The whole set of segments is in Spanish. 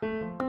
Thank you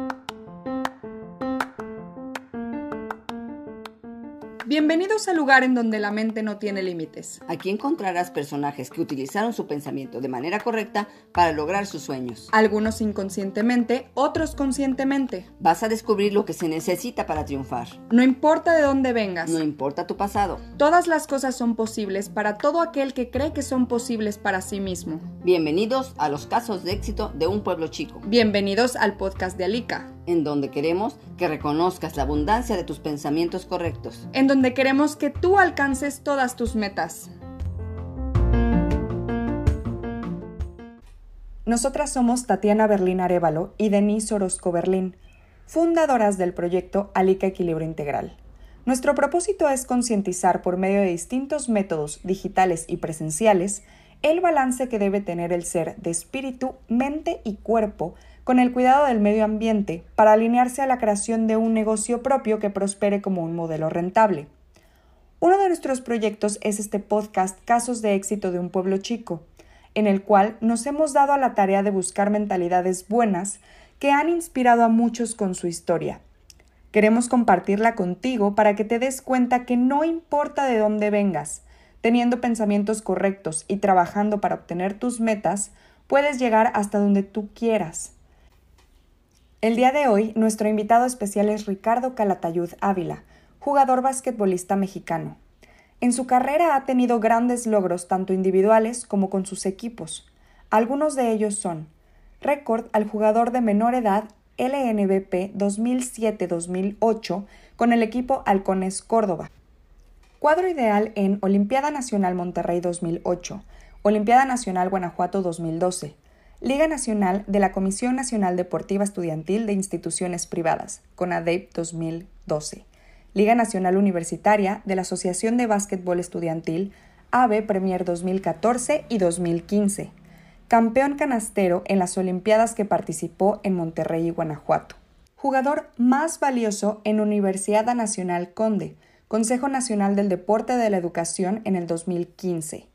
Bienvenidos al lugar en donde la mente no tiene límites. Aquí encontrarás personajes que utilizaron su pensamiento de manera correcta para lograr sus sueños. Algunos inconscientemente, otros conscientemente. Vas a descubrir lo que se necesita para triunfar. No importa de dónde vengas. No importa tu pasado. Todas las cosas son posibles para todo aquel que cree que son posibles para sí mismo. Bienvenidos a los casos de éxito de un pueblo chico. Bienvenidos al podcast de Alika en donde queremos que reconozcas la abundancia de tus pensamientos correctos, en donde queremos que tú alcances todas tus metas. Nosotras somos Tatiana Berlín Arevalo y Denise Orozco Berlín, fundadoras del proyecto Alica Equilibrio Integral. Nuestro propósito es concientizar por medio de distintos métodos digitales y presenciales el balance que debe tener el ser de espíritu, mente y cuerpo con el cuidado del medio ambiente para alinearse a la creación de un negocio propio que prospere como un modelo rentable. Uno de nuestros proyectos es este podcast Casos de éxito de un pueblo chico, en el cual nos hemos dado a la tarea de buscar mentalidades buenas que han inspirado a muchos con su historia. Queremos compartirla contigo para que te des cuenta que no importa de dónde vengas, teniendo pensamientos correctos y trabajando para obtener tus metas, puedes llegar hasta donde tú quieras. El día de hoy, nuestro invitado especial es Ricardo Calatayud Ávila, jugador basquetbolista mexicano. En su carrera ha tenido grandes logros tanto individuales como con sus equipos. Algunos de ellos son récord al jugador de menor edad LNBP 2007-2008 con el equipo Halcones Córdoba. Cuadro ideal en Olimpiada Nacional Monterrey 2008, Olimpiada Nacional Guanajuato 2012, Liga Nacional de la Comisión Nacional Deportiva Estudiantil de Instituciones Privadas, CONADEP 2012. Liga Nacional Universitaria de la Asociación de Básquetbol Estudiantil, AVE Premier 2014 y 2015. Campeón canastero en las Olimpiadas que participó en Monterrey y Guanajuato. Jugador más valioso en Universidad Nacional Conde, Consejo Nacional del Deporte de la Educación en el 2015.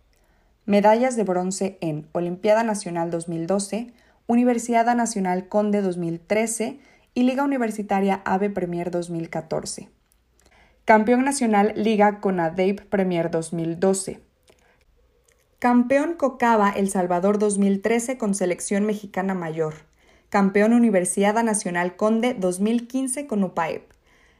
Medallas de bronce en Olimpiada Nacional 2012, Universidad Nacional Conde 2013 y Liga Universitaria AVE Premier 2014. Campeón Nacional Liga CONADEIP Premier 2012. Campeón Cocaba El Salvador 2013 con Selección Mexicana Mayor. Campeón Universidad Nacional Conde 2015 con UPAEP.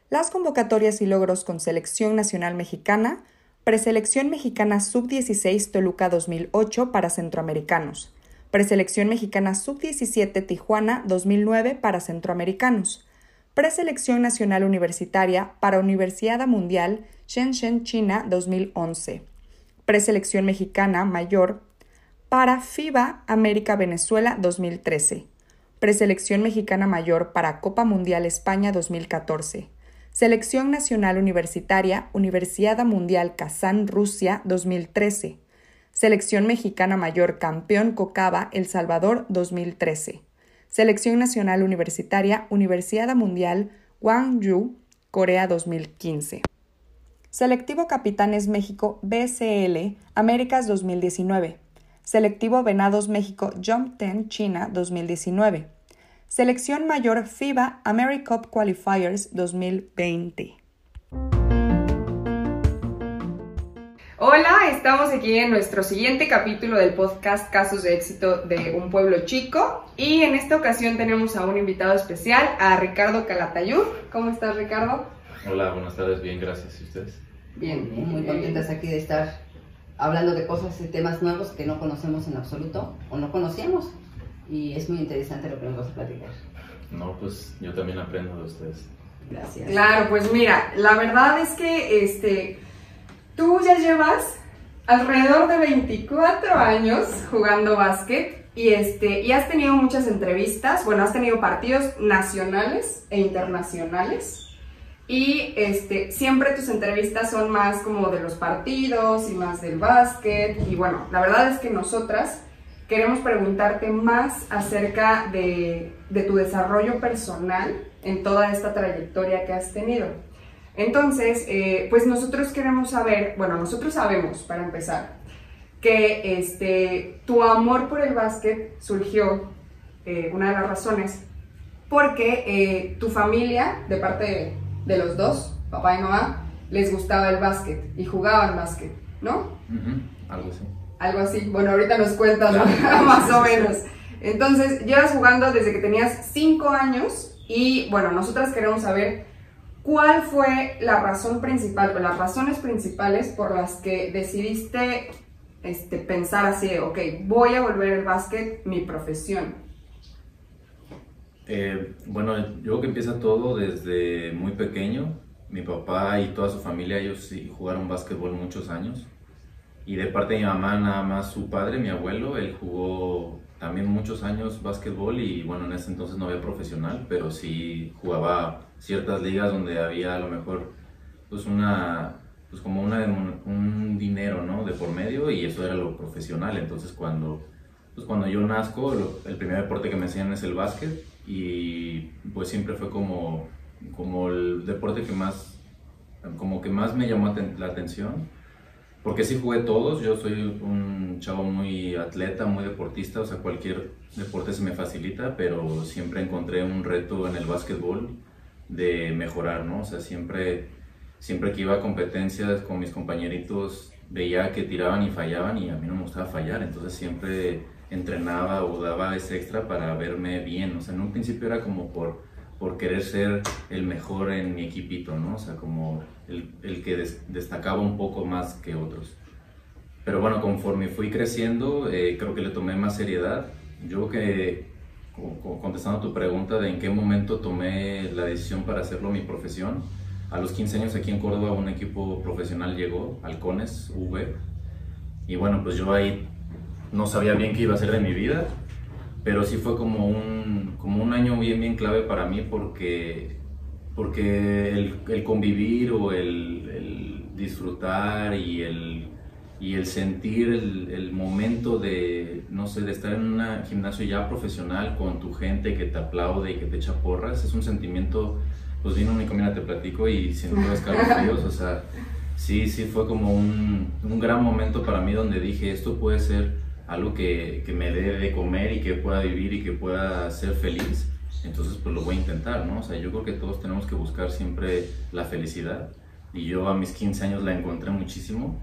Las convocatorias y logros con Selección Nacional Mexicana Preselección Mexicana Sub-16 Toluca 2008 para centroamericanos. Preselección Mexicana Sub-17 Tijuana 2009 para centroamericanos. Preselección Nacional Universitaria para Universidad Mundial Shenzhen, China 2011. Preselección Mexicana Mayor para FIBA América Venezuela 2013. Preselección Mexicana Mayor para Copa Mundial España 2014 Selección Nacional Universitaria, Universidad Mundial Kazán, Rusia 2013. Selección Mexicana Mayor Campeón Cocaba, El Salvador 2013. Selección Nacional Universitaria, Universidad Mundial Gwangju, Corea 2015. Selectivo Capitanes México BCL, Américas 2019. Selectivo Venados México Jump Ten China 2019. Selección Mayor FIBA AmeriCup Qualifiers 2020. Hola, estamos aquí en nuestro siguiente capítulo del podcast Casos de éxito de un pueblo chico y en esta ocasión tenemos a un invitado especial, a Ricardo Calatayud. ¿Cómo estás, Ricardo? Hola, buenas tardes, bien, gracias. ¿Y ustedes? Bien, bien, muy contentas aquí de estar hablando de cosas y temas nuevos que no conocemos en absoluto o no conocíamos y es muy interesante lo que nos vas a platicar. No, pues yo también aprendo de ustedes. Gracias. Claro, pues mira, la verdad es que este, tú ya llevas alrededor de 24 años jugando básquet y, este, y has tenido muchas entrevistas, bueno, has tenido partidos nacionales e internacionales. Y este, siempre tus entrevistas son más como de los partidos y más del básquet. Y bueno, la verdad es que nosotras queremos preguntarte más acerca de, tu desarrollo personal en toda esta trayectoria que has tenido. Entonces, eh, pues nosotros queremos saber, bueno, nosotros sabemos, para empezar, que este, tu amor por el básquet surgió, eh, una de las razones, porque eh, tu familia, de parte de los dos, papá y mamá, les gustaba el básquet y jugaban básquet, ¿no? Algo así. Algo así. Bueno, ahorita nos cuentas más o menos. Entonces, llevas jugando desde que tenías 5 años y bueno, nosotras queremos saber cuál fue la razón principal o las razones principales por las que decidiste este, pensar así, ok, voy a volver el básquet mi profesión. Eh, bueno, yo creo que empieza todo desde muy pequeño. Mi papá y toda su familia, ellos sí jugaron básquetbol muchos años. Y de parte de mi mamá, nada más su padre, mi abuelo, él jugó también muchos años básquetbol y bueno, en ese entonces no había profesional, pero sí jugaba ciertas ligas donde había a lo mejor pues una, pues como una, un dinero, ¿no? De por medio y eso era lo profesional. Entonces cuando, pues cuando yo nazco, el primer deporte que me enseñan es el básquet y pues siempre fue como, como el deporte que más, como que más me llamó la atención porque sí jugué todos, yo soy un chavo muy atleta, muy deportista, o sea, cualquier deporte se me facilita, pero siempre encontré un reto en el básquetbol de mejorar, ¿no? O sea, siempre, siempre que iba a competencias con mis compañeritos veía que tiraban y fallaban y a mí no me gustaba fallar, entonces siempre entrenaba o daba ese extra para verme bien, o sea, en un principio era como por, por querer ser el mejor en mi equipito, ¿no? O sea, como el, el que destacaba un poco más que otros. Pero bueno, conforme fui creciendo, eh, creo que le tomé más seriedad. Yo que, contestando tu pregunta de en qué momento tomé la decisión para hacerlo mi profesión, a los 15 años aquí en Córdoba un equipo profesional llegó, Halcones, V, y bueno, pues yo ahí no sabía bien qué iba a hacer de mi vida, pero sí fue como un, como un año bien, bien clave para mí porque porque el, convivir o el, disfrutar y el, y el sentir el, momento de, no sé, de estar en un gimnasio ya profesional con tu gente que te aplaude y que te echa porras, es un sentimiento, pues vino mi comida, te platico y siento escalofríos, o sea, sí, sí fue como un, un, gran momento para mí donde dije, esto puede ser algo que, que me dé de comer y que pueda vivir y que pueda ser feliz entonces pues lo voy a intentar, ¿no? O sea, yo creo que todos tenemos que buscar siempre la felicidad y yo a mis 15 años la encontré muchísimo.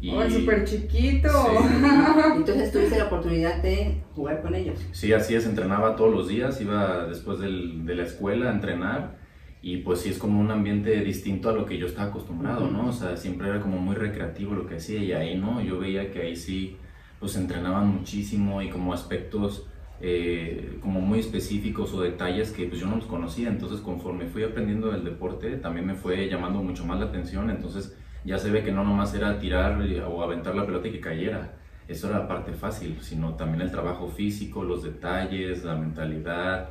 Y... ¡Oh, súper chiquito! Entonces tuviste la oportunidad de jugar con ellos. Sí, así es, entrenaba todos los días, iba después del, de la escuela a entrenar y pues sí es como un ambiente distinto a lo que yo estaba acostumbrado, ¿no? O sea, siempre era como muy recreativo lo que hacía y ahí, ¿no? Yo veía que ahí sí pues entrenaban muchísimo y como aspectos eh, como muy específicos o detalles que pues yo no los conocía. Entonces conforme fui aprendiendo del deporte también me fue llamando mucho más la atención. Entonces ya se ve que no nomás era tirar o aventar la pelota y que cayera. Eso era la parte fácil, sino también el trabajo físico, los detalles, la mentalidad,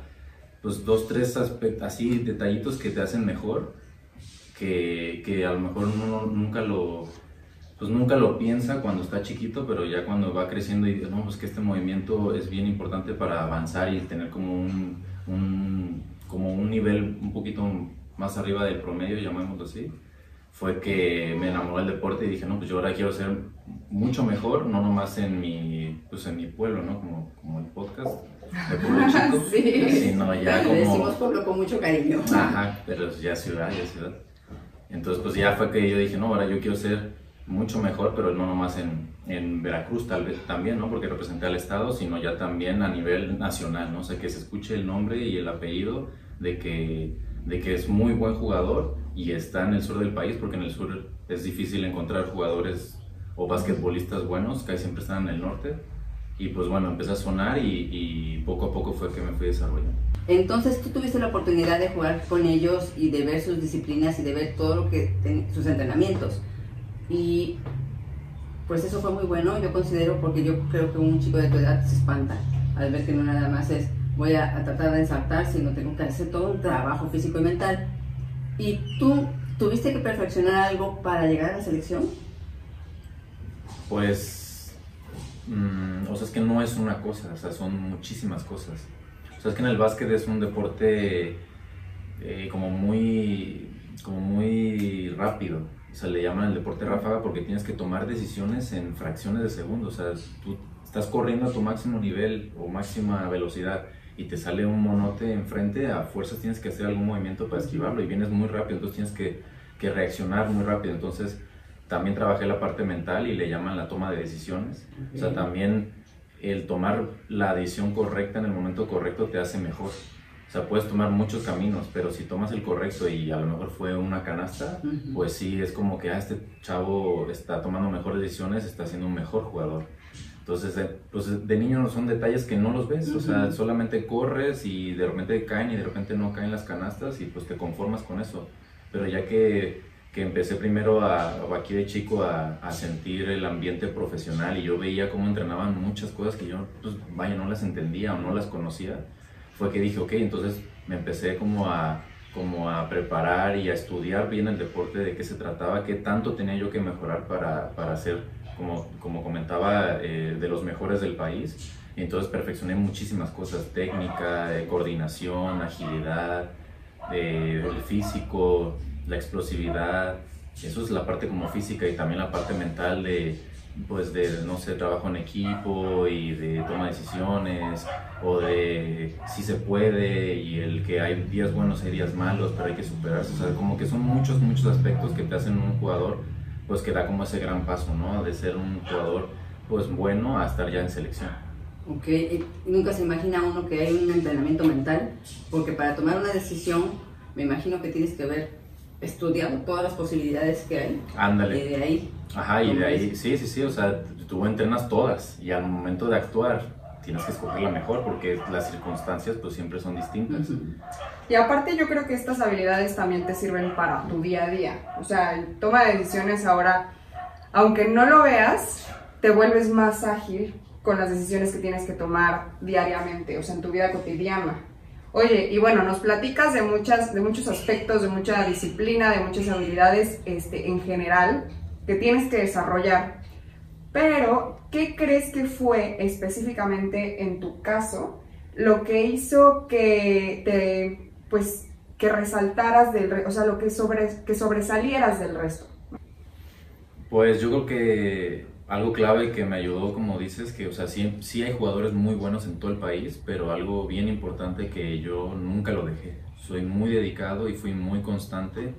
pues dos, tres aspectos, así detallitos que te hacen mejor, que, que a lo mejor uno nunca lo, pues nunca lo piensa cuando está chiquito, pero ya cuando va creciendo y dice, no, pues que este movimiento es bien importante para avanzar y tener como un, un, como un nivel un poquito más arriba del promedio, llamémoslo así, fue que me enamoró del deporte y dije, no, pues yo ahora quiero ser mucho mejor, no nomás en mi, pues en mi pueblo, ¿no? Como, como el podcast de pueblo chico, sí. sino ya como... Le decimos pueblo con mucho cariño. Ajá, pero ya ciudad, ya ciudad. Entonces, pues ya fue que yo dije, no, ahora yo quiero ser mucho mejor, pero no nomás en, en Veracruz tal vez también, ¿no? Porque representé al Estado, sino ya también a nivel nacional, ¿no? O sea, que se escuche el nombre y el apellido de que, de que es muy buen jugador y está en el sur del país, porque en el sur es difícil encontrar jugadores o basquetbolistas buenos, que siempre están en el norte. Y pues bueno, empecé a sonar y, y poco a poco fue que me fui desarrollando. Entonces tú tuviste la oportunidad de jugar con ellos y de ver sus disciplinas y de ver todo lo que sus entrenamientos. Y pues eso fue muy bueno, yo considero, porque yo creo que un chico de tu edad se espanta al ver que no nada más es voy a, tratar de ensartar, sino tengo que hacer todo un trabajo físico y mental. ¿Y tú tuviste que perfeccionar algo para llegar a la selección? Pues, mm, o sea, es que no es una cosa, o sea, son muchísimas cosas. O sea, es que en el básquet es un deporte eh, como muy, como muy rápido se le llama el deporte ráfaga porque tienes que tomar decisiones en fracciones de segundos. O sea, tú estás corriendo a tu máximo nivel o máxima velocidad y te sale un monote enfrente, a fuerzas tienes que hacer algún movimiento para esquivarlo y vienes muy rápido, entonces tienes que, que reaccionar muy rápido. Entonces también trabajé la parte mental y le llaman la toma de decisiones. O sea, también el tomar la decisión correcta en el momento correcto te hace mejor. O sea, puedes tomar muchos caminos, pero si tomas el correcto y a lo mejor fue una canasta, pues sí, es como que ah, este chavo está tomando mejores decisiones, está siendo un mejor jugador. Entonces, eh, pues de niño son detalles que no los ves, o sea, solamente corres y de repente caen y de repente no caen las canastas y pues te conformas con eso. Pero ya que, que empecé primero a, aquí de chico a, a, sentir el ambiente profesional y yo veía cómo entrenaban muchas cosas que yo, pues vaya, no las entendía o no las conocía, fue que dije, ok, entonces me empecé como a, como a preparar y a estudiar bien el deporte, de qué se trataba, qué tanto tenía yo que mejorar para, para ser, como, como comentaba, eh, de los mejores del país. Y entonces perfeccioné muchísimas cosas, técnica, de coordinación, agilidad, eh, el físico, la explosividad. Eso es la parte como física y también la parte mental de, pues de, no sé, trabajo en equipo y de toma de decisiones, o de si se puede y el que hay días buenos y días malos, pero hay que superarse. O sea, como que son muchos, muchos aspectos que te hacen un jugador, pues que da como ese gran paso, ¿no? De ser un jugador, pues bueno, a estar ya en selección. Ok, nunca se imagina uno que hay un entrenamiento mental, porque para tomar una decisión, me imagino que tienes que haber estudiado todas las posibilidades que hay. Ándale. Y de ahí. Ajá, y de ahí, sí, sí, sí, o sea, tú entrenas todas y al momento de actuar tienes que escoger la mejor porque las circunstancias pues siempre son distintas. Y aparte yo creo que estas habilidades también te sirven para tu día a día. O sea, toma de decisiones ahora, aunque no lo veas, te vuelves más ágil con las decisiones que tienes que tomar diariamente, o sea, en tu vida cotidiana. Oye, y bueno, nos platicas de, muchas, de muchos aspectos, de mucha disciplina, de muchas habilidades este, en general que tienes que desarrollar. Pero, ¿qué crees que fue específicamente en tu caso lo que hizo que te, pues, que resaltaras del, o sea, lo que, sobre, que sobresalieras del resto? Pues yo creo que algo clave que me ayudó, como dices, que, o sea, sí, sí hay jugadores muy buenos en todo el país, pero algo bien importante que yo nunca lo dejé. Soy muy dedicado y fui muy constante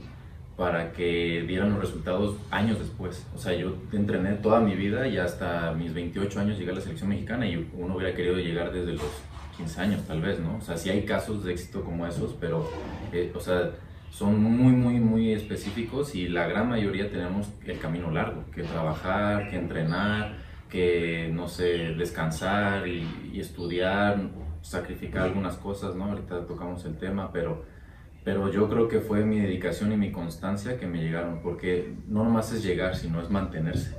para que dieran los resultados años después. O sea, yo entrené toda mi vida y hasta mis 28 años llegué a la selección mexicana y uno hubiera querido llegar desde los 15 años tal vez, ¿no? O sea, sí hay casos de éxito como esos, pero, eh, o sea, son muy, muy, muy específicos y la gran mayoría tenemos el camino largo, que trabajar, que entrenar, que, no sé, descansar y, y estudiar, sacrificar algunas cosas, ¿no? Ahorita tocamos el tema, pero pero yo creo que fue mi dedicación y mi constancia que me llegaron, porque no nomás es llegar, sino es mantenerse.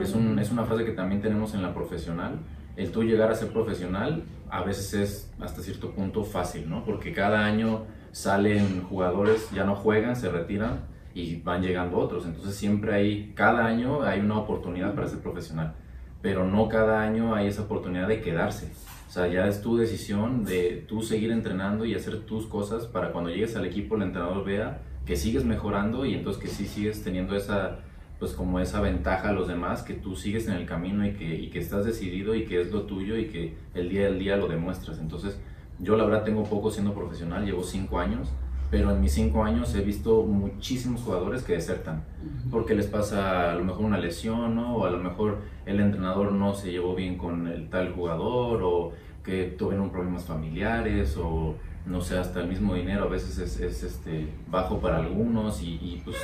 es, un, es, una frase que también tenemos en la profesional. El tú llegar a ser profesional a veces es hasta cierto punto fácil, ¿no? Porque cada año salen jugadores, ya no juegan, se retiran y van llegando otros. Entonces siempre hay, cada año hay una oportunidad para ser profesional, pero no cada año hay esa oportunidad de quedarse. O sea, ya es tu decisión de tú seguir entrenando y hacer tus cosas para cuando llegues al equipo el entrenador vea que sigues mejorando y entonces que sí sigues teniendo esa, pues como esa ventaja a los demás, que tú sigues en el camino y que, y que estás decidido y que es lo tuyo y que el día del día lo demuestras. Entonces, yo la verdad tengo poco siendo profesional, llevo cinco años, pero en mis cinco años he visto muchísimos jugadores que desertan, porque les pasa a lo mejor una lesión, ¿no? o a lo mejor el entrenador no se llevó bien con el tal jugador, o que tuvieron problemas familiares, o no sé, hasta el mismo dinero a veces es, es este, bajo para algunos y, y pues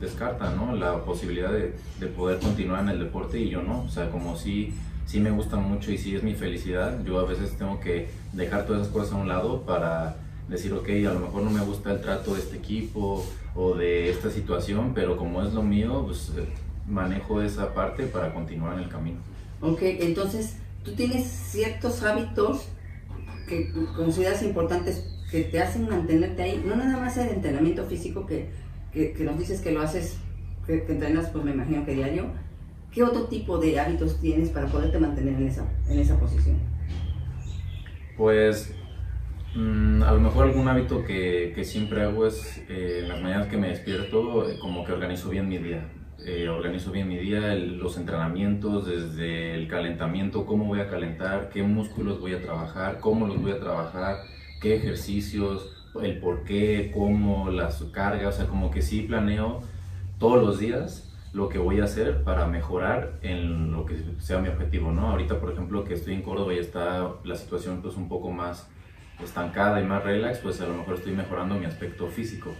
descartan ¿no? la posibilidad de, de, poder continuar en el deporte y yo no, o sea, como si sí me gusta mucho y sí es mi felicidad, yo a veces tengo que dejar todas esas cosas a un lado para decir, ok, a lo mejor no me gusta el trato de este equipo o de esta situación, pero como es lo mío, pues eh, manejo esa parte para continuar en el camino. Ok, entonces tú tienes ciertos hábitos que consideras importantes que te hacen mantenerte ahí, no nada más el entrenamiento físico que, que, nos dices que lo haces, que, que, entrenas, pues me imagino que diario, ¿qué otro tipo de hábitos tienes para poderte mantener en esa, en esa posición? Pues Mm, a lo mejor algún hábito que, que siempre hago es eh, en las mañanas que me despierto, eh, como que organizo bien mi día. eh, organizo bien mi día, los entrenamientos, desde el calentamiento, cómo voy a calentar, qué músculos voy a trabajar, cómo los voy a trabajar, qué ejercicios, el por qué, cómo, las cargas, o sea, como que sí planeo todos los días lo que voy a hacer para mejorar en lo que sea mi objetivo, ¿no? Ahorita, por ejemplo, que estoy en Córdoba y está la situación pues un poco más estancada y más relax, pues a lo mejor estoy mejorando mi aspecto físico.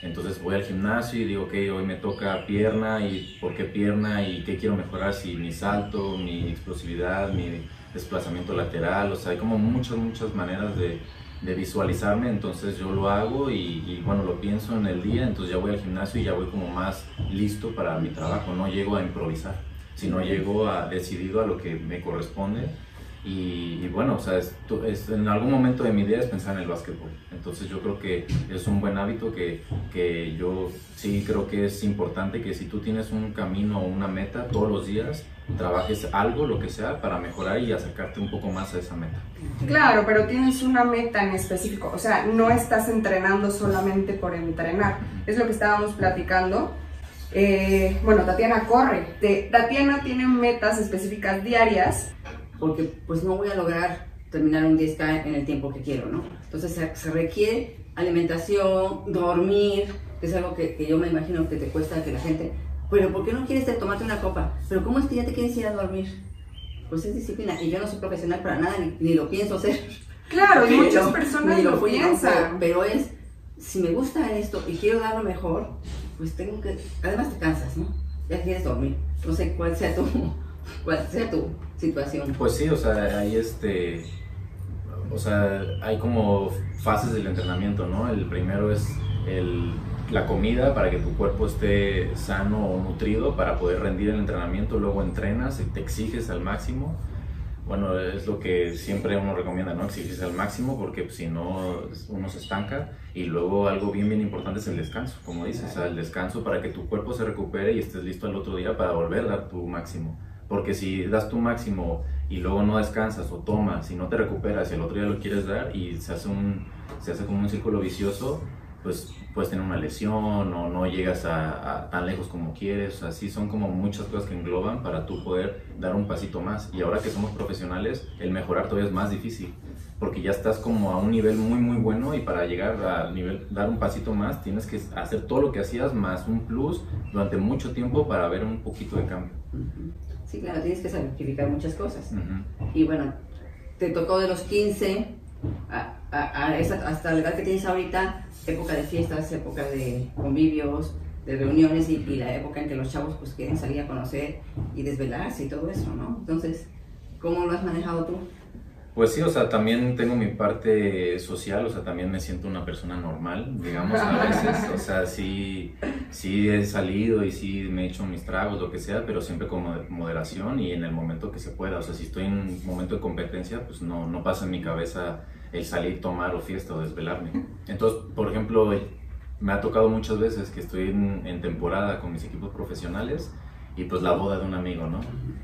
Entonces voy al gimnasio y digo, ok, hoy me toca pierna y por qué pierna y qué quiero mejorar, si mi salto, mi explosividad, mi desplazamiento lateral, o sea, hay como muchas, muchas maneras de, de visualizarme, entonces yo lo hago y, bueno, lo pienso en el día, entonces ya voy al gimnasio y ya voy como más listo para mi trabajo, no llego a improvisar, sino llego a, decidido a lo que me corresponde y, bueno, o sea, es, en algún momento de mi día es pensar en el básquetbol. Entonces yo creo que es un buen hábito que, que yo sí creo que es importante que si tú tienes un camino o una meta todos los días, trabajes algo, lo que sea, para mejorar y acercarte un poco más a esa meta. Claro, pero tienes una meta en específico, o sea, no estás entrenando solamente por entrenar. Es lo que estábamos platicando. Eh, bueno, Tatiana corre. Tatiana tiene metas específicas diarias porque pues no voy a lograr terminar un 10K en el tiempo que quiero, ¿no? Entonces se, requiere alimentación, dormir, que es algo que, yo me imagino que te cuesta que la gente, pero ¿por qué no quieres tomarte una copa? Pero ¿cómo es que ya te quieres ir a dormir? Pues es disciplina y yo no soy profesional para nada, ni, lo pienso hacer. Claro, y muchas personas lo, piensan. pero es, si me gusta esto y quiero dar lo mejor, pues tengo que, además te cansas, ¿no? Ya quieres dormir. No sé cuál sea tu, cuál sea tu situación. Pues sí, o sea, hay este, o sea, hay como fases del entrenamiento, ¿no? El primero es el, la comida para que tu cuerpo esté sano o nutrido para poder rendir el entrenamiento, luego entrenas y te exiges al máximo. Bueno, es lo que siempre uno recomienda, ¿no? Exigirse al máximo porque pues, si no uno se estanca. Y luego algo bien, bien importante es el descanso, como dices, el descanso para que tu cuerpo se recupere y estés listo al otro día para volver a dar tu máximo. Porque si das tu máximo y luego no descansas o tomas y no te recuperas y el otro día lo quieres dar y se hace, un, se hace como un círculo vicioso, pues puedes tener una lesión o no llegas a, tan lejos como quieres. Así son como muchas cosas que engloban para tú poder dar un pasito más. Y ahora que somos profesionales, el mejorar todavía es más difícil porque ya estás como a un nivel muy muy bueno y para llegar al nivel, dar un pasito más, tienes que hacer todo lo que hacías más un plus durante mucho tiempo para ver un poquito de cambio. Sí, claro, tienes que sacrificar muchas cosas. Y bueno, te tocó de los 15 a, hasta la edad que tienes ahorita, época de fiestas, época de convivios, de reuniones y, y, la época en que los chavos pues quieren salir a conocer y desvelarse y todo eso, ¿no? Entonces, ¿cómo lo has manejado tú? Pues sí, o sea, también tengo mi parte social, o sea, también me siento una persona normal, digamos, a veces, o sea, sí, sí he salido y sí me he hecho mis tragos, lo que sea, pero siempre con moderación y en el momento que se pueda, o sea, si estoy en un momento de competencia, pues no, no pasa en mi cabeza el salir, tomar o fiesta o desvelarme. Entonces, por ejemplo, me ha tocado muchas veces que estoy en, temporada con mis equipos profesionales y pues la boda de un amigo, ¿no?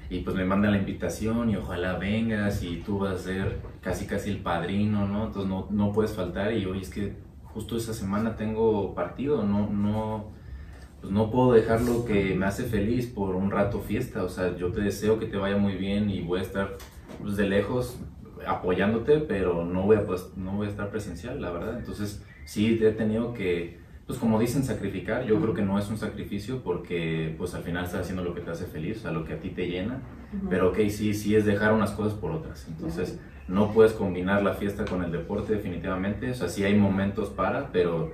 Y pues me mandan la invitación y ojalá vengas y tú vas a ser casi casi el padrino, ¿no? Entonces no, no puedes faltar y hoy es que justo esa semana tengo partido, no, no, pues no puedo dejar lo que me hace feliz por un rato fiesta, o sea, yo te deseo que te vaya muy bien y voy a estar pues, de lejos apoyándote, pero no voy, a, pues, no voy a estar presencial, la verdad. Entonces sí he tenido que pues como dicen sacrificar, yo creo que no es un sacrificio porque pues al final estás haciendo lo que te hace feliz, a lo que a ti te llena, pero ok, sí, sí es dejar unas cosas por otras, entonces no puedes combinar la fiesta con el deporte definitivamente, o sea, sí hay momentos para, pero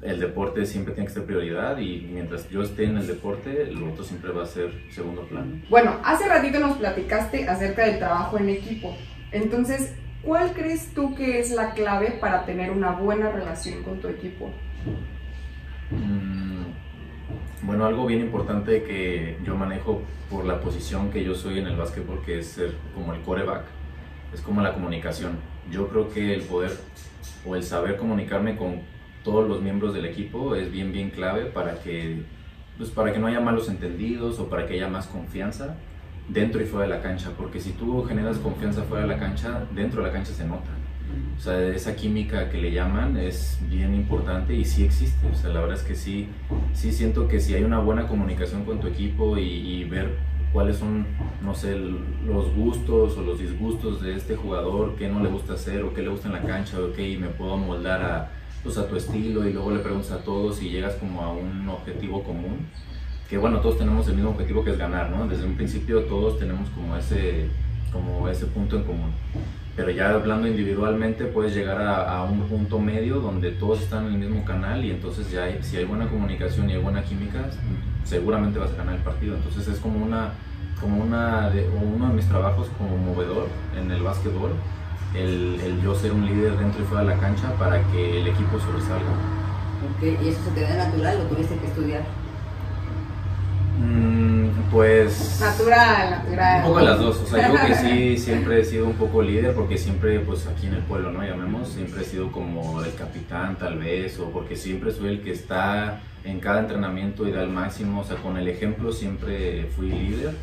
el deporte siempre tiene que ser prioridad y mientras yo esté en el deporte, lo otro siempre va a ser segundo plano. Bueno, hace ratito nos platicaste acerca del trabajo en equipo, entonces, ¿cuál crees tú que es la clave para tener una buena relación con tu equipo? Mm, bueno, algo bien importante que yo manejo por la posición que yo soy en el básquetbol, que es ser como el coreback, es como la comunicación. Yo creo que el poder o el saber comunicarme con todos los miembros del equipo es bien, bien clave para que, pues para que no haya malos entendidos o para que haya más confianza dentro y fuera de la cancha, porque si tú generas confianza fuera de la cancha, dentro de la cancha se nota. O sea, esa química que le llaman es bien importante y sí existe. O sea, la verdad es que sí, sí siento que si hay una buena comunicación con tu equipo y, ver cuáles son, no sé, los gustos o los disgustos de este jugador, qué no le gusta hacer o qué le gusta en la cancha, ok, me puedo moldar a, pues, a tu estilo y luego le preguntas a todos y llegas como a un objetivo común. Que bueno, todos tenemos el mismo objetivo que es ganar, ¿no? Desde un principio todos tenemos como ese, como ese punto en común pero ya hablando individualmente puedes llegar a, un punto medio donde todos están en el mismo canal y entonces ya si hay buena comunicación y hay buena química, seguramente vas a ganar el partido. Entonces es como una como una de, uno de mis trabajos como movedor en el básquetbol, el, el, yo ser un líder dentro y fuera de la cancha para que el equipo sobresalga. Okay. ¿Y eso se te da natural o tuviste que estudiar? Mm, pues... Natural, natural. Un poco las dos, o sea, yo que sí siempre he sido un poco líder porque siempre, pues aquí en el pueblo, ¿no? Llamemos, siempre he sido como el capitán tal vez, o porque siempre soy el que está en cada entrenamiento y da el máximo, o sea, con el ejemplo siempre fui líder.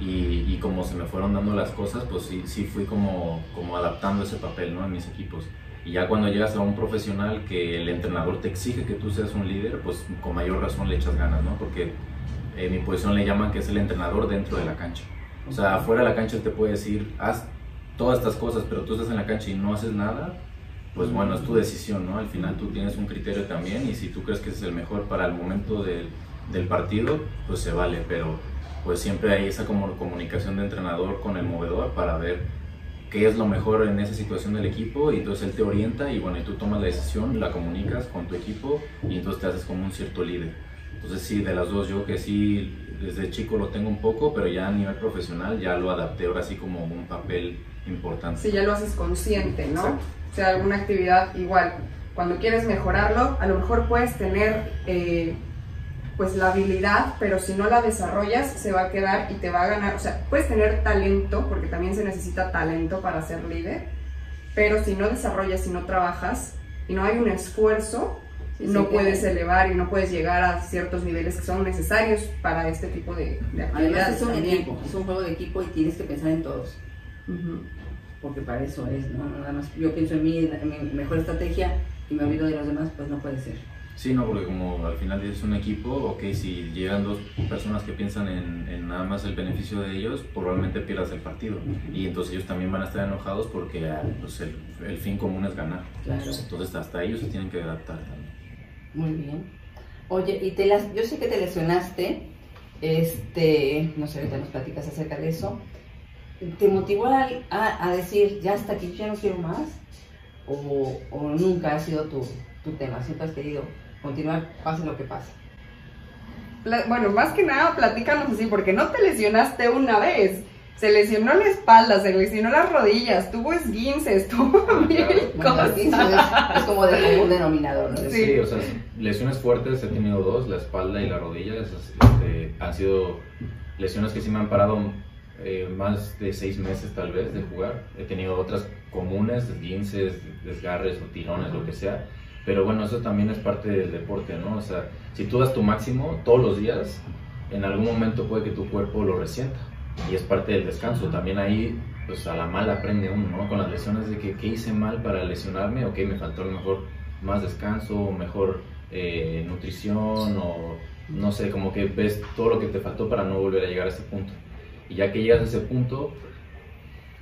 Y, y, como se me fueron dando las cosas, pues sí, sí fui como, como adaptando ese papel ¿no? en mis equipos. Y ya cuando llegas a un profesional que el entrenador te exige que tú seas un líder, pues con mayor razón le echas ganas, ¿no? Porque en mi posición le llaman que es el entrenador dentro de la cancha. O sea, afuera de la cancha te puede decir, haz todas estas cosas, pero tú estás en la cancha y no haces nada, pues bueno, es tu decisión, ¿no? Al final tú tienes un criterio también y si tú crees que es el mejor para el momento del, del partido, pues se vale, pero pues siempre hay esa como comunicación de entrenador con el movedor para ver qué es lo mejor en esa situación del equipo y entonces él te orienta y bueno, y tú tomas la decisión, la comunicas con tu equipo y entonces te haces como un cierto líder. Entonces sí, de las dos yo que sí desde chico lo tengo un poco, pero ya a nivel profesional ya lo adapté ahora sí como un papel importante. Sí, ya lo haces consciente, ¿no? O sea, alguna actividad igual. Cuando quieres mejorarlo, a lo mejor puedes tener eh, pues la habilidad, pero si no la desarrollas se va a quedar y te va a ganar. O sea, puedes tener talento, porque también se necesita talento para ser líder, pero si no desarrollas, si no trabajas y no hay un esfuerzo, no puedes elevar y no puedes llegar a ciertos niveles que son necesarios para este tipo de, de actividades. es un equipo, es un juego de equipo y tienes que pensar en todos. Porque para eso es, ¿no? Nada más yo pienso en mí, en mi mejor estrategia y me olvido de los demás, pues no puede ser. Sí, no, porque como al final es un equipo, ok, si llegan dos personas que piensan en, en nada más el beneficio de ellos, probablemente pierdas el partido. Y entonces ellos también van a estar enojados porque ah, pues, el, el, fin común es ganar. Entonces hasta ellos se tienen que adaptar también. Muy bien. Oye, y te las, yo sé que te lesionaste, este, no sé, ahorita nos platicas acerca de eso. ¿Te motivó a, a, decir, ya hasta aquí, ya no quiero más? ¿O, o nunca ha sido tu, tu, tema? ¿Siempre has querido continuar, pase lo que pase? Bueno, más que nada, platícanos así, porque no te lesionaste una vez se lesionó la espalda, se lesionó las rodillas, tuvo esguinces, tuvo mil cosas. Es, como de común denominador, ¿no? Sí. o sea, lesiones fuertes he tenido dos, la espalda y la rodilla. este, han sido lesiones que sí me han parado eh, más de seis meses tal vez de jugar. He tenido otras comunes, esguinces, desgarres o tirones, lo que sea. Pero bueno, eso también es parte del deporte, ¿no? O sea, si tú das tu máximo todos los días, en algún momento puede que tu cuerpo lo resienta y es parte del descanso. También ahí, pues a la mala aprende uno, ¿no? Con las lesiones de que qué hice mal para lesionarme, o qué me faltó a lo mejor más descanso, mejor eh, nutrición, o no sé, como que ves todo lo que te faltó para no volver a llegar a ese punto. Y ya que llegas a ese punto,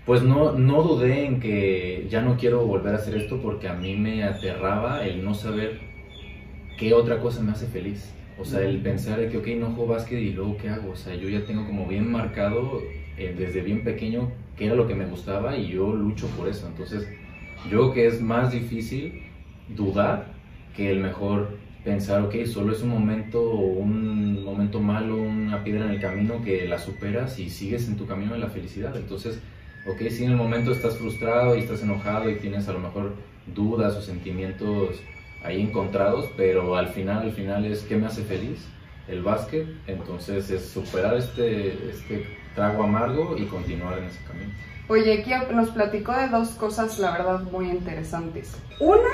pues no, no dudé en que ya no quiero volver a hacer esto porque a mí me aterraba el no saber qué otra cosa me hace feliz. O sea, el pensar de que, ok, no juego básquet y luego qué hago. O sea, yo ya tengo como bien marcado eh, desde bien pequeño qué era lo que me gustaba y yo lucho por eso. Entonces, yo creo que es más difícil dudar que el mejor pensar, ok, solo es un momento, un momento malo, una piedra en el camino que la superas y sigues en tu camino de la felicidad. Entonces, ok, si en el momento estás frustrado y estás enojado y tienes a lo mejor dudas o sentimientos ahí encontrados, pero al final, al final es qué me hace feliz, el básquet, entonces es superar este, este trago amargo y continuar en ese camino. Oye, aquí nos platicó de dos cosas, la verdad, muy interesantes. Una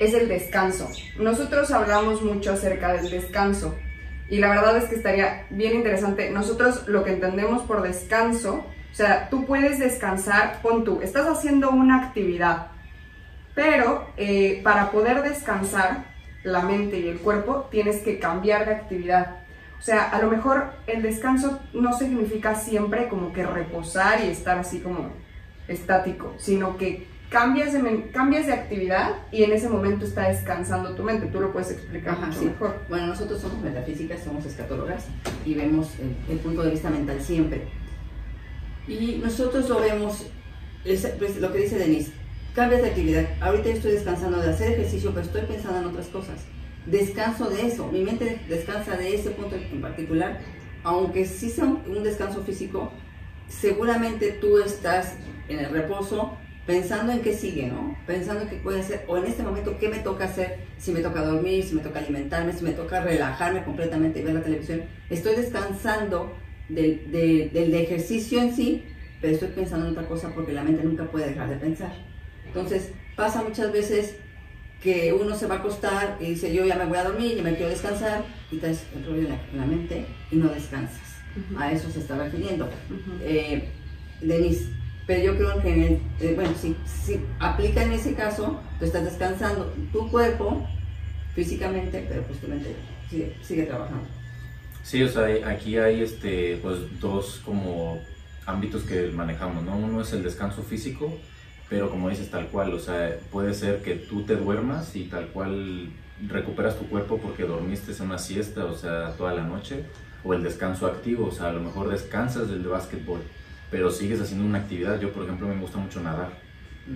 es el descanso. Nosotros hablamos mucho acerca del descanso y la verdad es que estaría bien interesante. Nosotros lo que entendemos por descanso, o sea, tú puedes descansar, pon tú, estás haciendo una actividad, Pero eh, para poder descansar la mente y el cuerpo, tienes que cambiar de actividad. O sea, a lo mejor el descanso no significa siempre como que reposar y estar así como estático, sino que cambias de, cambias de actividad y en ese momento está descansando tu mente. Tú lo puedes explicar mucho mejor. Bueno, nosotros somos metafísicas, somos escatólogas y vemos el, punto de vista mental siempre. Y nosotros lo vemos, pues, lo que dice Denise, cambias de actividad. Ahorita estoy descansando de hacer ejercicio, pero estoy pensando en otras cosas. Descanso de eso, mi mente descansa de ese punto en particular, aunque sí sea un descanso físico, seguramente tú estás en el reposo pensando en qué sigue, ¿no? Pensando en qué puede hacer, o en este momento qué me toca hacer, si me toca dormir, si me toca alimentarme, si me toca relajarme completamente y ver la televisión. Estoy descansando del, del ejercicio en sí, pero estoy pensando en otra cosa porque la mente nunca puede dejar de pensar. Entonces, pasa muchas veces que uno se va a acostar y dice, yo ya me voy a dormir, ya me quiero descansar, y traes el rollo en la, mente y no descansas. A eso se está refiriendo. Eh, Denise, pero yo creo que, eh, bueno, si, si aplica en ese caso, tú estás descansando tu cuerpo físicamente, pero pues tu mente sigue, sigue trabajando. Sí, o sea, aquí hay este, pues, dos como ámbitos que manejamos, ¿no? Uno es el descanso físico, pero como dices, tal cual, o sea, puede ser que tú te duermas y tal cual recuperas tu cuerpo porque dormiste en una siesta, o sea, toda la noche, o el descanso activo, o sea, a lo mejor descansas del de básquetbol, pero sigues haciendo una actividad. Yo, por ejemplo, me gusta mucho nadar.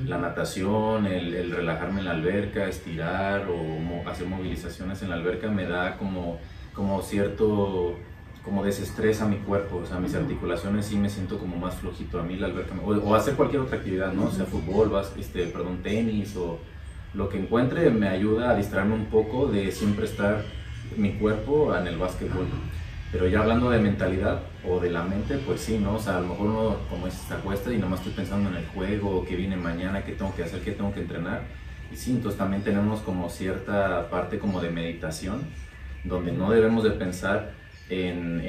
La natación, el, el, relajarme en la alberca, estirar o hacer movilizaciones en la alberca me da como, como cierto como desestresa mi cuerpo, o sea, mis articulaciones sí me siento como más flojito. A mí la alberca, o, hacer cualquier otra actividad, ¿no? O sea, fútbol, este, perdón, tenis o lo que encuentre me ayuda a distraerme un poco de siempre estar mi cuerpo en el básquetbol. Pero ya hablando de mentalidad o de la mente, pues sí, ¿no? O sea, a lo mejor uno, como es, se acuesta y nomás estoy pensando en el juego, que viene mañana, qué tengo que hacer, qué tengo que entrenar. Y sí, entonces también tenemos como cierta parte como de meditación, donde no debemos de pensar en,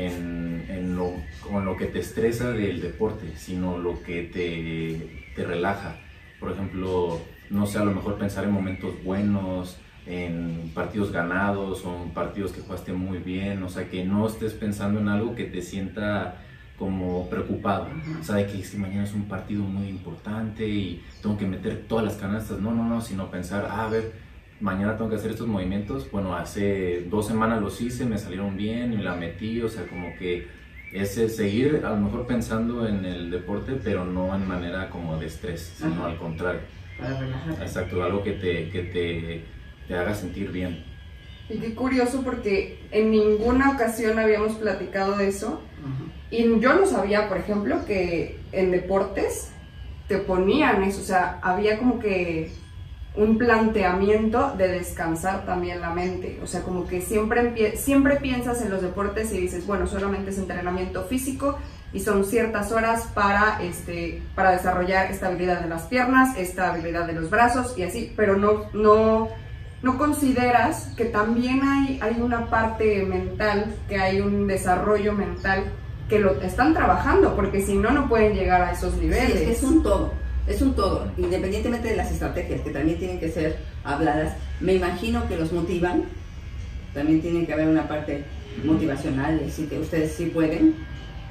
en, lo, con lo que te estresa del deporte, sino lo que te, te relaja. Por ejemplo, no sé, a lo mejor pensar en momentos buenos, en partidos ganados o en partidos que jugaste muy bien, o sea, que no estés pensando en algo que te sienta como preocupado, o sea, de que si mañana es un partido muy importante y tengo que meter todas las canastas, no, no, no, sino pensar, ah, a ver, mañana tengo que hacer estos movimientos. Bueno, hace dos semanas los hice, me salieron bien y la metí, o sea, como que es seguir a lo mejor pensando en el deporte, pero no en manera como de estrés, sino al contrario. Para. Exacto, algo que te, que te, te haga sentir bien. Y qué curioso porque en ninguna ocasión habíamos platicado de eso. Y yo no sabía, por ejemplo, que en deportes te ponían eso, o sea, había como que un planteamiento de descansar también la mente. O sea, como que siempre, siempre piensas en los deportes y dices, bueno, solamente es entrenamiento físico y son ciertas horas para, este, para desarrollar esta habilidad de las piernas, esta habilidad de los brazos y así, pero no, no, no consideras que también hay, hay una parte mental, que hay un desarrollo mental que lo están trabajando, porque si no, no pueden llegar a esos niveles. es un todo es un todo, independientemente de las estrategias que también tienen que ser habladas, me imagino que los motivan, también tiene que haber una parte motivacional, decir que ustedes sí pueden,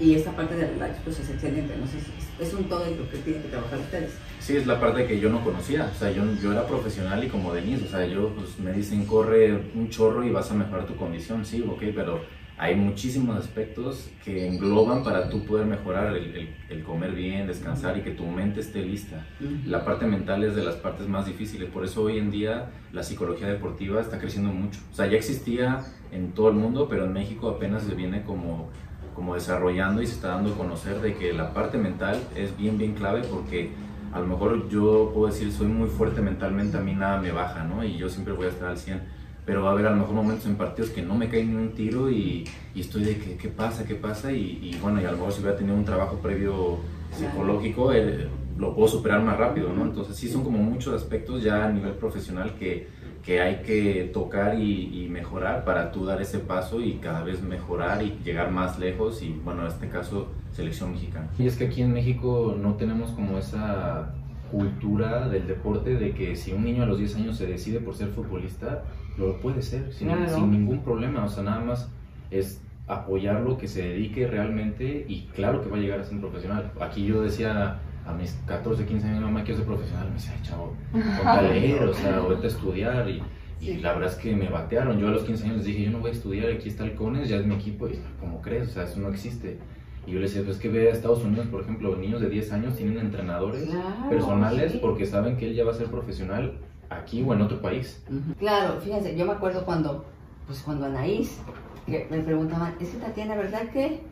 y esta parte de relax pues es excelente, no sé, es, un todo lo que tienen que trabajar ustedes. Sí, es la parte que yo no conocía, o sea, yo, yo era profesional y como Denise, o sea, yo pues me dicen corre un chorro y vas a mejorar tu condición, sí, ok, pero hay muchísimos aspectos que engloban para tú poder mejorar el, el, comer bien, descansar y que tu mente esté lista. La parte mental es de las partes más difíciles, por eso hoy en día la psicología deportiva está creciendo mucho. O sea, ya existía en todo el mundo, pero en México apenas se viene como, como desarrollando y se está dando a conocer de que la parte mental es bien, bien clave porque a lo mejor yo puedo decir soy muy fuerte mentalmente, a mí nada me baja, ¿no? Y yo siempre voy a estar al 100 pero va a haber a lo mejor momentos en partidos que no me cae ni un tiro y, y estoy de que, qué pasa, qué pasa y, y, bueno, y a lo mejor si hubiera tenido un trabajo previo psicológico, eh, lo puedo superar más rápido, ¿no? Entonces sí son como muchos aspectos ya a nivel profesional que, que hay que tocar y, y, mejorar para tú dar ese paso y cada vez mejorar y llegar más lejos y bueno, en este caso selección mexicana. Y es que aquí en México no tenemos como esa cultura del deporte de que si un niño a los 10 años se decide por ser futbolista, lo puede ser sin, sin ningún problema. O sea, nada más es apoyarlo, que se dedique realmente y claro que va a llegar a ser un profesional. Aquí yo decía a mis 14, 15 años, mamá, quiero ser profesional. Me decía, chavo, ponte a leer, o sea, vete a estudiar. Y, y, la verdad es que me batearon. Yo a los 15 años les dije, yo no voy a estudiar, aquí está el CONES, ya es mi equipo. Y como crees, o sea, eso no existe. Y yo les decía, pues que ve a Estados Unidos, por ejemplo, niños de 10 años tienen entrenadores personales porque saben que él ya va a ser profesional aquí o en otro país. Claro, fíjense, yo me acuerdo cuando, pues cuando Anaís que me preguntaban, es que Tatiana, ¿verdad que,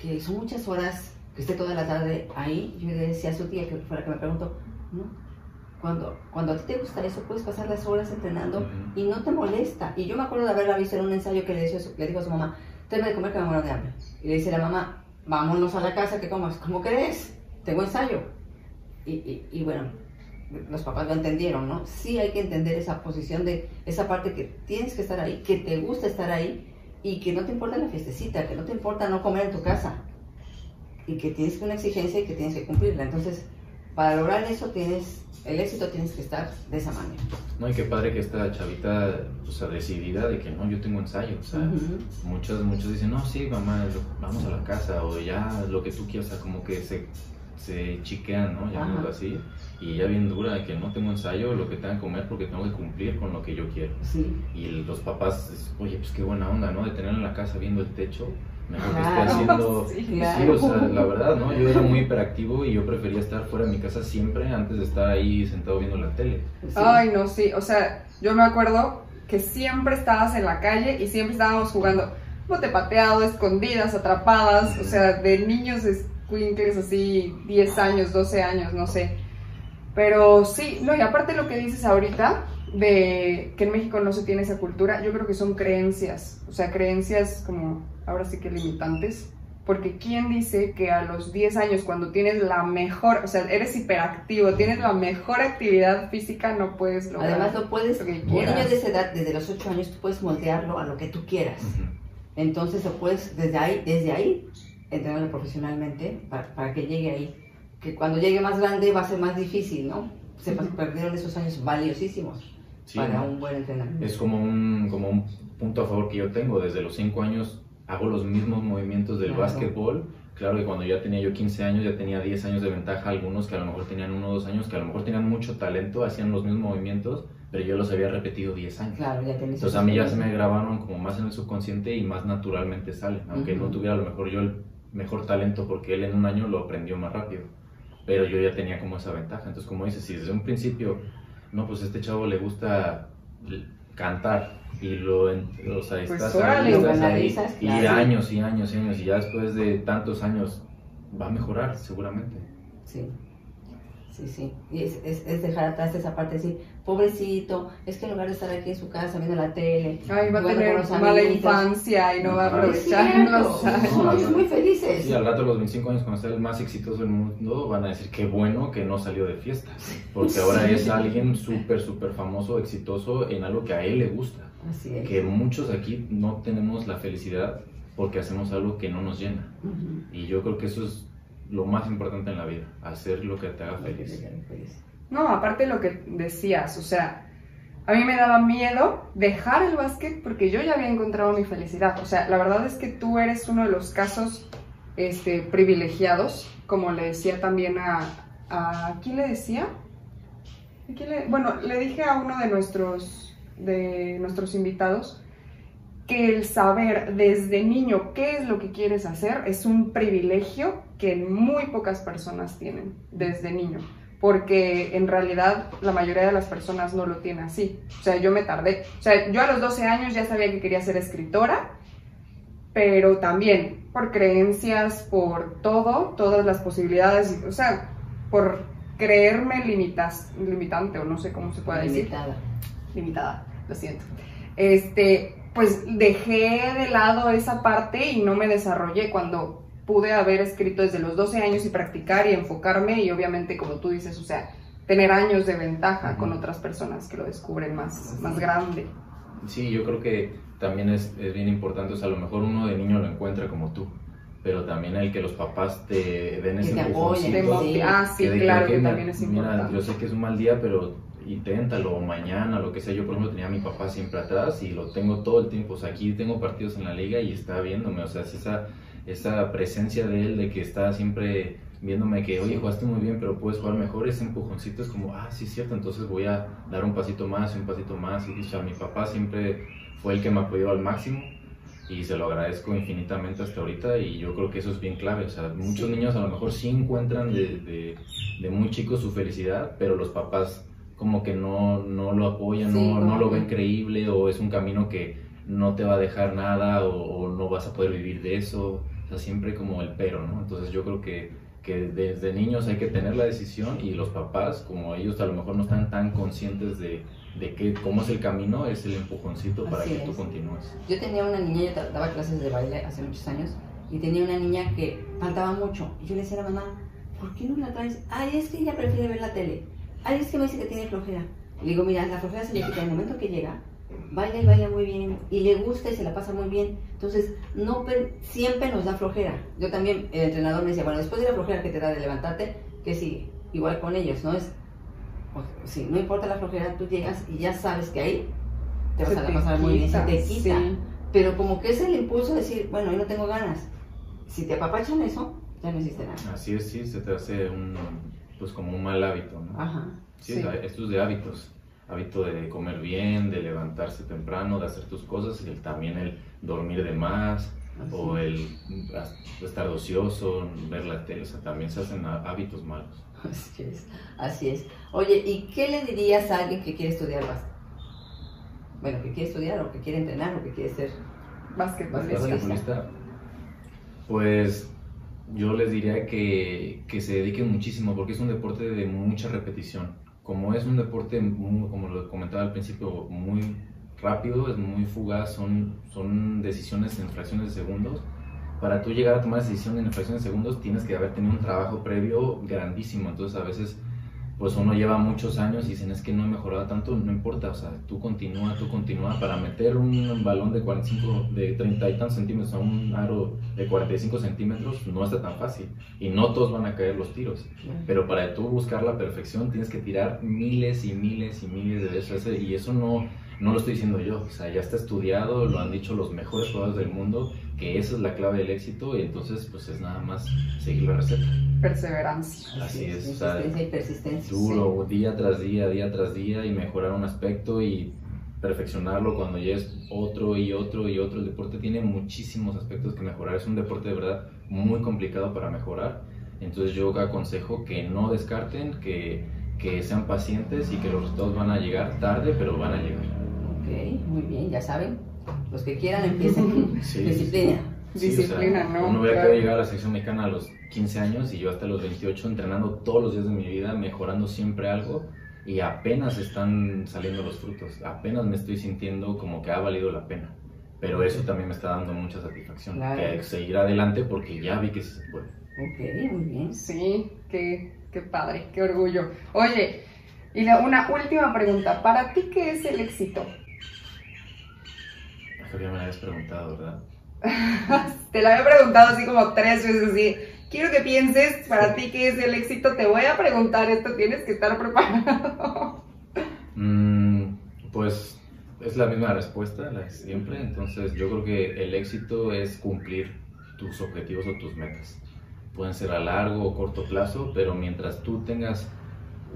que son muchas horas que esté toda la tarde ahí? Yo le decía a su tía, que fue la que me preguntó, ¿no? Cuando, cuando a ti te gusta eso, puedes pasar las horas entrenando y no te molesta. Y yo me acuerdo de haberla visto en un ensayo que le, dijo, le dijo a su mamá, tengo de comer que me muero de hambre. Y le dice la mamá, vámonos a la casa que comas. ¿Cómo crees? Tengo ensayo. Y, y, y bueno, los papás lo entendieron, ¿no? Sí hay que entender esa posición de esa parte que tienes que estar ahí, que te gusta estar ahí y que no te importa la fiestecita, que no te importa no comer en tu casa y que tienes una exigencia y que tienes que cumplirla. Entonces, para lograr eso tienes, el éxito tienes que estar de esa manera. No, y qué padre que esta chavita, o sea, decidida de que no, yo tengo ensayo, o sea, muchos, muchos dicen, no, sí, mamá, vamos a la casa, o ya, lo que tú quieras, o sea, como que se, se chiquean, ¿no? Llamémoslo así y ya bien dura de que no tengo ensayo, lo que tenga que comer porque tengo que cumplir con lo que yo quiero. Y los papás, oye, pues qué buena onda, ¿no? De tenerlo en la casa viendo el techo, mejor que esté haciendo... Sí, o sea, la verdad, ¿no? Yo era muy hiperactivo y yo prefería estar fuera de mi casa siempre antes de estar ahí sentado viendo la tele. Ay, no, sí, o sea, yo me acuerdo que siempre estabas en la calle y siempre estábamos jugando bote pateado, escondidas, atrapadas, o sea, de niños escuincles así, 10 años, 12 años, no sé pero sí, no, y aparte lo que dices ahorita, de que en México no se tiene esa cultura, yo creo que son creencias, o sea, creencias como, ahora sí que limitantes, porque ¿quién dice que a los 10 años, cuando tienes la mejor, o sea, eres hiperactivo, tienes la mejor actividad física, no puedes lograr? Además, no puedes, un niño de esa edad, desde los 8 años, tú puedes moldearlo a lo que tú quieras. Entonces, lo puedes, desde ahí, desde ahí, entrenarlo profesionalmente para, para que llegue ahí que cuando llegue más grande va a ser más difícil, ¿no? Se perdieron esos años valiosísimos para un buen entrenamiento. Es como un, como un punto a favor que yo tengo. Desde los 5 años hago los mismos movimientos del básquetbol. Claro que cuando ya tenía yo 15 años, ya tenía 10 años de ventaja. Algunos que a lo mejor tenían 1 o 2 años, que a lo mejor tenían mucho talento, hacían los mismos movimientos, pero yo los había repetido 10 años. Claro, ya Entonces a mí ya se me grabaron como más en el subconsciente y más naturalmente salen. Aunque no tuviera a lo mejor yo el mejor talento porque él en un año lo aprendió más rápido pero yo ya tenía como esa ventaja. Entonces, como dices, si desde un principio, no, pues a este chavo le gusta cantar y lo, o sea, pues estás, ahí, y años y años y años, y ya después de tantos años va a mejorar seguramente. Sí. Sí, sí. Y es, es, dejar atrás esa parte así, pobrecito, es que en lugar de estar aquí en su casa viendo la tele, Ay, va a tener mala infancia y no va a aprovechar los años. muy felices. Sí, al rato los 25 años, cuando sea el más exitoso del mundo, van a decir qué bueno que no salió de fiesta. Porque ahora es alguien súper, súper famoso, exitoso en algo que a él le gusta. Así es. Que muchos aquí no tenemos la felicidad porque hacemos algo que no nos llena. Y yo creo que eso es lo más importante en la vida, hacer lo que te haga feliz. No, aparte de lo que decías, o sea, a mí me daba miedo dejar el básquet porque yo ya había encontrado mi felicidad. O sea, la verdad es que tú eres uno de los casos este, privilegiados, como le decía también a... ¿A quién le decía? bueno, le dije a uno de nuestros, de nuestros invitados que el saber desde niño qué es lo que quieres hacer es un privilegio que muy pocas personas tienen desde niño, porque en realidad la mayoría de las personas no lo tienen así. O sea, yo me tardé. O sea, yo a los 12 años ya sabía que quería ser escritora, pero también por creencias, por todo, todas las posibilidades, o sea, por creerme limitas, limitante o no sé cómo se puede decir. Limitada. Limitada, lo siento. Este, pues dejé de lado esa parte y no me desarrollé cuando pude haber escrito desde los 12 años y practicar y enfocarme y obviamente como tú dices, o sea, tener años de ventaja con otras personas que lo descubren más, más grande. Sí, yo creo que también es, es bien importante, o sea, a lo mejor uno de niño lo encuentra como tú, pero también el que los papás te den ese empujoncito, sí. Ah, sí, que claro, que mira, también es mira, importante. yo sé que es un mal día, pero inténtalo, mañana, lo que sea. Yo, por ejemplo, tenía a mi papá siempre atrás y lo tengo todo el tiempo. O sea, aquí tengo partidos en la liga y está viéndome. O sea, es esa, esa presencia de él, de que está siempre viéndome que, oye, jugaste muy bien, pero puedes jugar mejor. Ese empujoncito es como, ah, sí, es cierto, entonces voy a dar un pasito más, un pasito más. Y, o sea, mi papá siempre fue el que me apoyó al máximo y se lo agradezco infinitamente hasta ahorita y yo creo que eso es bien clave. O sea, muchos Sí. niños a lo mejor sí encuentran de, de, de muy chicos su felicidad, pero los papás como que no, no lo apoyan, Sí, no, no lo ven creíble o es un camino que no te va a dejar nada o, o no vas a poder vivir de eso. O sea, siempre como el pero, ¿no? Entonces yo creo que, que desde niños hay que tener la decisión y los papás, como ellos a lo mejor no están tan conscientes de, de que, cómo es el camino, es el empujoncito para Así que tú es. continúes. Yo tenía una niña, yo daba clases de baile hace muchos años, y tenía una niña que faltaba mucho. Y yo le decía a la mamá, ¿por qué no la traes? Ay, es que ella prefiere ver la tele. Ay, es que me dice que tiene flojera. Le digo, mira, la flojera se le quita en el momento que llega, baila y baila muy bien, y le gusta y se la pasa muy bien. Entonces, no siempre nos da flojera. Yo también, el entrenador me decía, bueno, después de la flojera que te da de levantarte, ¿qué sigue? Igual con ellos, ¿no? Es, pues, sí, no importa la flojera, tú llegas y ya sabes que ahí te vas Se a la pasar muy bien, se te quita. sí. Pero como que es el impulso de decir, bueno, yo no tengo ganas. Si te apapachan eso, ya no hiciste nada. Así es, sí, se te hace un, pues como un mal hábito, ¿no? Ajá. Sí, o esto es de hábitos. Hábito de comer bien, de levantarse temprano, de hacer tus cosas, y el- también el dormir de más, Así. o el estar ocioso, ver la tele, o sea, también se hacen há- hábitos malos. Así es. Así es. Oye, ¿y qué le dirías a alguien que quiere estudiar básquet? Bueno, que quiere estudiar o que quiere entrenar o que quiere ser. Basquetbolista, Pues yo les diría que, que se dediquen muchísimo porque es un deporte de mucha repetición. Como es un deporte, como lo comentaba al principio, muy rápido, es muy fugaz, son, son decisiones en fracciones de segundos. Para tú llegar a tomar esa decisión en fracciones de segundos tienes que haber tenido un trabajo previo grandísimo. Entonces a veces pues uno lleva muchos años y dicen es que no he mejorado tanto, no importa, o sea, tú continúa, tú continúa, para meter un balón de 45, de 30 y tantos centímetros a un aro de 45 centímetros no está tan fácil y no todos van a caer los tiros, pero para tú buscar la perfección tienes que tirar miles y miles y miles de veces y eso no, no lo estoy diciendo yo, o sea, ya está estudiado, lo han dicho los mejores jugadores del mundo, que esa es la clave del éxito y entonces pues es nada más seguir la receta. Perseverancia. Así es, o sea, Insistencia y persistencia. duro, día tras día, día tras día y mejorar un aspecto y perfeccionarlo cuando ya es otro y otro y otro. El deporte tiene muchísimos aspectos que mejorar. Es un deporte de verdad muy complicado para mejorar. Entonces yo aconsejo que no descarten, que, que sean pacientes y que los resultados van a llegar tarde, pero van a llegar. Ok, muy bien, ya saben. Los que quieran empiecen. Sí. Disciplina. Sí, o sea, Disciplina, ¿no? Uno hubiera Claro. querido llegar a la selección mexicana a los 15 años y yo hasta los 28 entrenando todos los días de mi vida, mejorando siempre algo y apenas están saliendo los frutos. Apenas me estoy sintiendo como que ha valido la pena. Pero eso también me está dando mucha satisfacción. Claro. Que seguir adelante porque ya vi que sí se puede. Ok, muy bien. Sí, qué, qué padre, qué orgullo. Oye, y la- una última pregunta. ¿Para ti qué es el éxito? Creo que ya me habías preguntado, ¿verdad? Te la había preguntado así como tres veces así. Quiero que pienses para ti qué es el éxito. Te voy a preguntar esto, tienes que estar preparado. Mm, pues es la misma respuesta, la de siempre. Entonces yo creo que el éxito es cumplir tus objetivos o tus metas. Pueden ser a largo o corto plazo, pero mientras tú tengas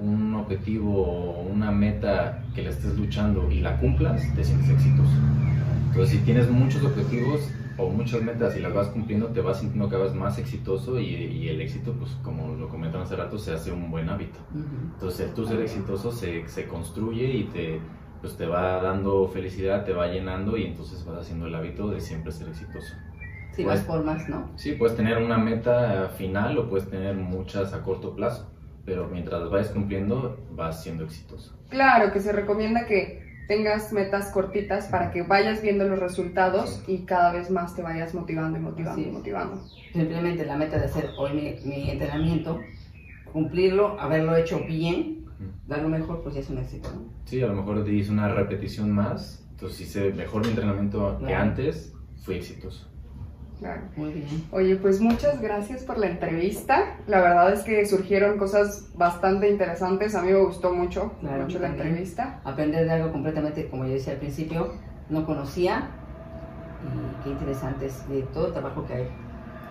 un objetivo o una meta que la estés luchando y la cumplas, te sientes exitoso. Entonces si tienes muchos objetivos o muchas metas y las vas cumpliendo, te vas sintiendo cada vez más exitoso y, y el éxito, pues como lo comentaron hace rato, se hace un buen hábito. Entonces, tú ser exitoso se, se construye y te, pues, te va dando felicidad, te va llenando y entonces vas haciendo el hábito de siempre ser exitoso. Si Pues- vas por más, ¿no? Sí, puedes tener una meta final o puedes tener muchas a corto plazo, pero mientras las vayas cumpliendo, vas siendo exitoso. Claro, que se recomienda que tengas metas cortitas para que vayas viendo los resultados y cada vez más te vayas motivando y motivando y motivando. Simplemente la meta de hacer hoy mi, mi entrenamiento, cumplirlo, haberlo hecho bien, dar lo mejor, pues ya es un éxito, ¿no? Sí, a lo mejor te hice una repetición más, entonces hice mejor mi entrenamiento que Claro. antes, fui exitoso. Claro. Muy bien. Oye, pues muchas gracias por la entrevista. La verdad es que surgieron cosas bastante interesantes. A mí me gustó mucho, Claro, mucho la entrevista. Aprender de algo completamente, como yo decía al principio, no conocía. Y qué interesante es de todo el trabajo que hay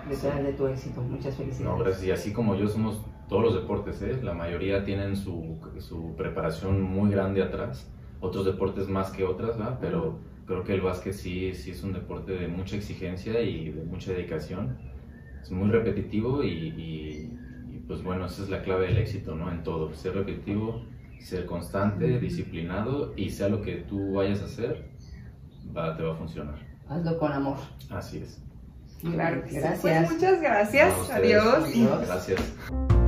detrás de tu éxito. Muchas felicidades. No, gracias. Y así como yo somos todos los deportes, ¿eh? La mayoría tienen su, su preparación muy grande atrás. Otros deportes más que otras, ¿verdad? Pero creo que el básquet sí, sí es un deporte de mucha exigencia y de mucha dedicación. Es muy repetitivo y, y- y, pues bueno, esa es la clave del éxito, ¿no? En todo. Ser repetitivo, ser constante, disciplinado y sea lo que tú vayas a hacer, va, te va a funcionar. Hazlo con amor. Así es. Claro sí. Gracias. Pues muchas gracias. Adiós. Adiós. Gracias.